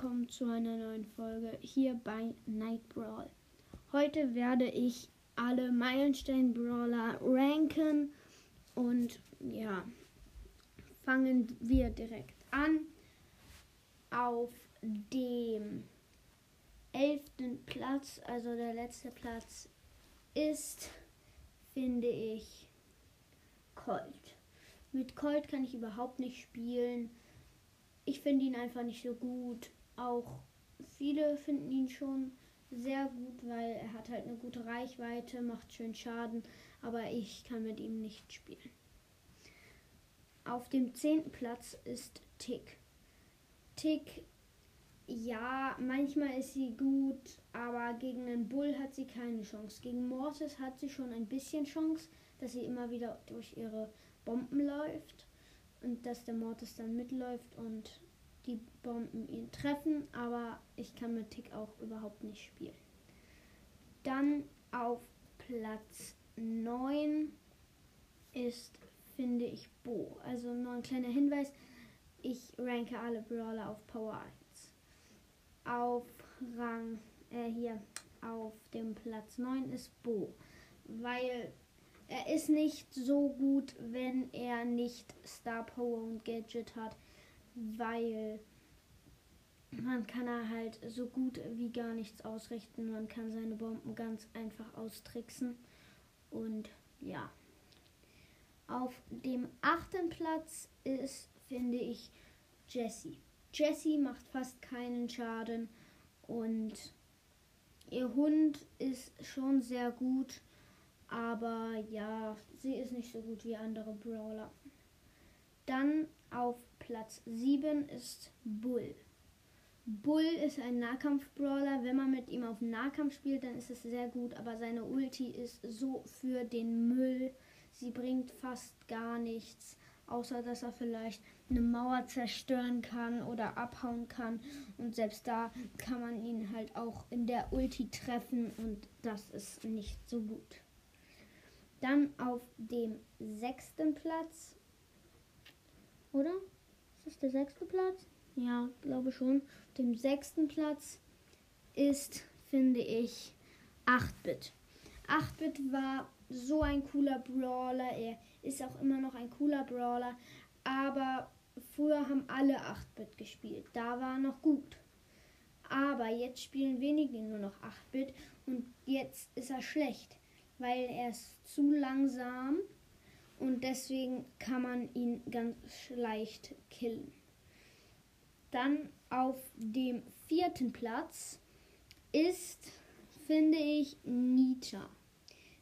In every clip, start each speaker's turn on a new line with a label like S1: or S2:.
S1: willkommen zu einer neuen Folge hier bei Night Brawl. Heute werde ich alle Meilenstein Brawler ranken und ja, fangen wir direkt an. Auf dem elften Platz, also der letzte Platz, ist, finde ich, Colt. Mit Colt kann ich überhaupt nicht spielen ich finde ihn einfach nicht so gut. Auch viele finden ihn schon sehr gut, weil er hat halt eine gute Reichweite, macht schön Schaden, aber ich kann mit ihm nicht spielen. Auf dem zehnten Platz ist Tick. Tick, ja, manchmal ist sie gut, aber gegen einen Bull hat sie keine Chance. Gegen Mortis hat sie schon ein bisschen Chance, dass sie immer wieder durch ihre Bomben läuft und dass der Mortis dann mitläuft und die Bomben ihn treffen, aber ich kann mit Tick auch überhaupt nicht spielen. Dann auf Platz 9 ist, finde ich, Bo. Also nur ein kleiner Hinweis, ich ranke alle Brawler auf Power 1. Auf Rang, äh, hier, auf dem Platz 9 ist Bo, weil er ist nicht so gut, wenn er nicht Star Power und Gadget hat, weil man kann er halt so gut wie gar nichts ausrichten. Man kann seine Bomben ganz einfach austricksen. Und ja. Auf dem achten Platz ist, finde ich, Jessie. Jessie macht fast keinen Schaden und ihr Hund ist schon sehr gut, aber ja, sie ist nicht so gut wie andere Brawler. Dann auf Platz 7 ist Bull. Bull ist ein Nahkampf-Brawler. Wenn man mit ihm auf Nahkampf spielt, dann ist es sehr gut, aber seine Ulti ist so für den Müll. Sie bringt fast gar nichts, außer dass er vielleicht eine Mauer zerstören kann oder abhauen kann. Und selbst da kann man ihn halt auch in der Ulti treffen und das ist nicht so gut. Dann auf dem sechsten Platz oder? Das der sechste Platz? Ja, glaube schon. Auf dem sechsten Platz ist, finde ich, 8-Bit. 8-Bit war so ein cooler Brawler. Er ist auch immer noch ein cooler Brawler. Aber früher haben alle 8-Bit gespielt. Da war noch gut. Aber jetzt spielen wenige nur noch 8-Bit und jetzt ist er schlecht, weil er ist zu langsam und deswegen kann man ihn ganz leicht killen. Dann auf dem vierten Platz ist, finde ich, Nita.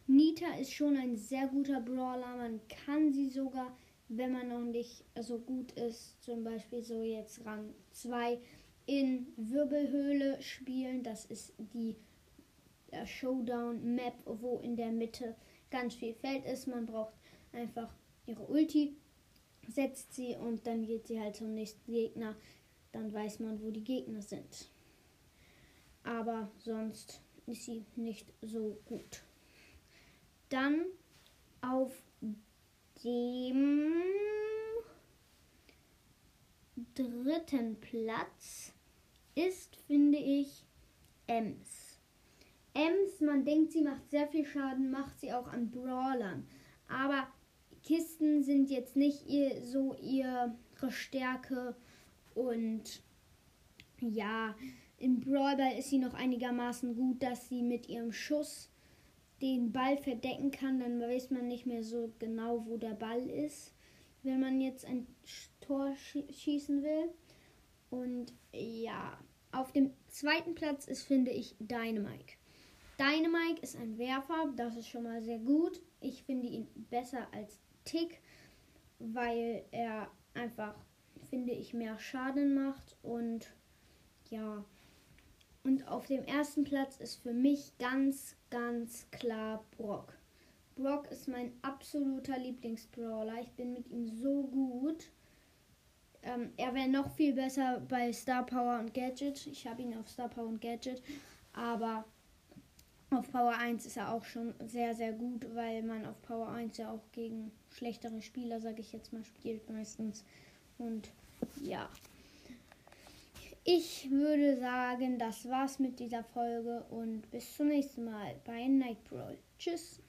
S1: Nita ist schon ein sehr guter Brawler. Man kann sie sogar, wenn man noch nicht so gut ist, zum Beispiel so jetzt Rang 2 in Wirbelhöhle spielen. Das ist die Showdown-Map, wo in der Mitte ganz viel Feld ist. Man braucht einfach ihre Ulti, setzt sie und dann geht sie halt zum nächsten Gegner. Dann weiß man, wo die Gegner sind. Aber sonst ist sie nicht so gut. Dann auf dem dritten Platz ist, finde ich, Ems. Ems, man denkt, sie macht sehr viel Schaden, macht sie auch an Brawlern. Aber Kisten sind jetzt nicht ihr, so ihre Stärke und ja, im Brawler ist sie noch einigermaßen gut, dass sie mit ihrem Schuss den Ball verdecken kann. Dann weiß man nicht mehr so genau, wo der Ball ist, wenn man jetzt ein Tor schießen will. Und ja, auf dem zweiten Platz ist, finde ich, Dynamike. Dynamike ist ein Werfer, das ist schon mal sehr gut. Ich finde ihn besser als Tick, weil er einfach, finde ich, mehr Schaden macht und ja. Und auf dem ersten Platz ist für mich ganz, ganz klar Brock. Brock ist mein absoluter Lieblingsbrawler. Ich bin mit ihm so gut. Ähm, er wäre noch viel besser bei Star Power und Gadget. Ich habe ihn auf Star Power und Gadget. Aber auf Power 1 ist er auch schon sehr, sehr gut, weil man auf Power 1 ja auch gegen schlechtere Spieler, sage ich jetzt mal, spielt meistens. Und ja. ich würde sagen, das war's mit dieser Folge und bis zum nächsten Mal bei Night Brawl. Tschüss.